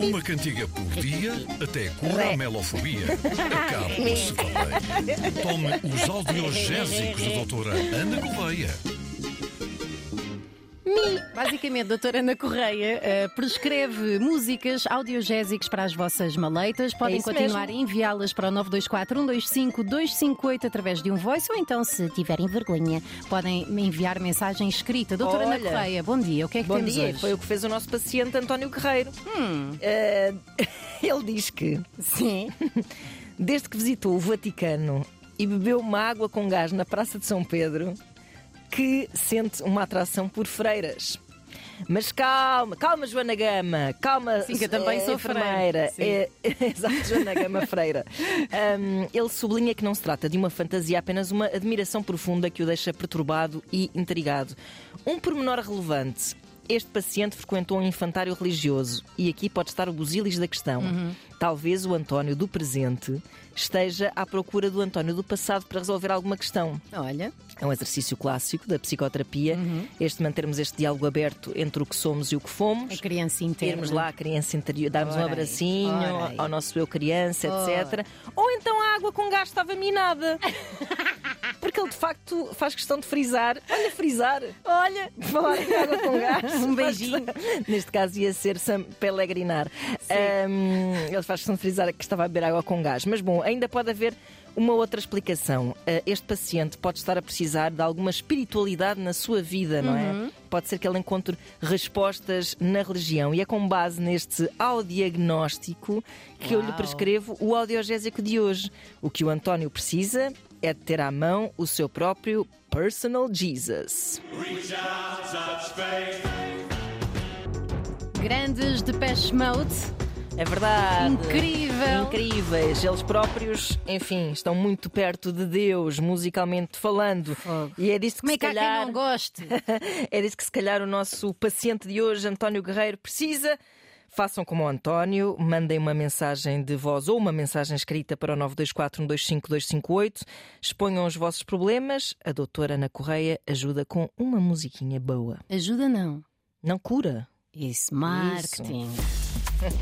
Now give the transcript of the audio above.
Uma cantiga por dia até cura a melofobia. Acabe por se valer. Tome os audiogésicos da doutora Ana Gouveia. Basicamente, a doutora Ana Correia eh, prescreve músicas audiogésicas para as vossas maleitas. Podem isso continuar mesmo. a enviá-las para o 924 125 258 através de um voice ou então, se tiverem vergonha, podem enviar mensagem escrita. Doutora Ana Olha. Correia, bom dia. O que é que Bom temos dia, hoje? foi o que fez o nosso paciente António Guerreiro. Hum. Eh, ele diz que, Sim. desde que visitou o Vaticano e bebeu uma água com gás na Praça de São Pedro, que sente uma atração por freiras. Mas calma, calma, Joana Gama, calma, Sim, que eu também eh, sou freira, É, exato, Joana Gama Freira. Ahm, ele sublinha que não se trata de uma fantasia, apenas uma admiração profunda que o deixa perturbado e intrigado. Um pormenor relevante. Este paciente frequentou um infantário religioso e aqui pode estar o busilis da questão. Talvez o António do presente esteja à procura do António do passado para resolver alguma questão. Olha, É um exercício clássico da psicoterapia, este mantermos este diálogo aberto entre o que somos e o que fomos. a criança interna. Termos lá a criança interior, darmos um abracinho ao nosso eu criança, etc. Ou então a água com gás estava minada. Porque ele facto faz questão de frisar. Olha, frisar. Olha, falar em água com gás. Um beijinho. Neste caso ia ser Sam Pelegrinar. Ahm, ele faz questão de frisar que estava a beber água com gás. Mas bom, ainda pode haver uma outra explicação. Ah, este paciente pode estar a precisar de alguma espiritualidade na sua vida, não Uhum. é? Pode ser que ele encontre respostas na religião. E é com base neste audiagnóstico que eu lhe Uau. prescrevo o audiogésico de hoje. O que o António precisa é de ter à mão o seu próprio Personal Jesus. Grandes de Depeche Mode. É verdade. Incrível. Incríveis. Eles próprios, enfim, estão muito perto de Deus, musicalmente falando. Fogo. E é disso que Como é se que há quem calhar. não goste? é disso que se calhar o nosso paciente de hoje, António Guerreiro, precisa. Façam como o António, mandem uma mensagem de voz ou uma mensagem escrita para o 924-125-258, exponham os vossos problemas. A doutora Ana Correia ajuda com uma musiquinha boa. Ajuda não. Não cura. Isso, marketing.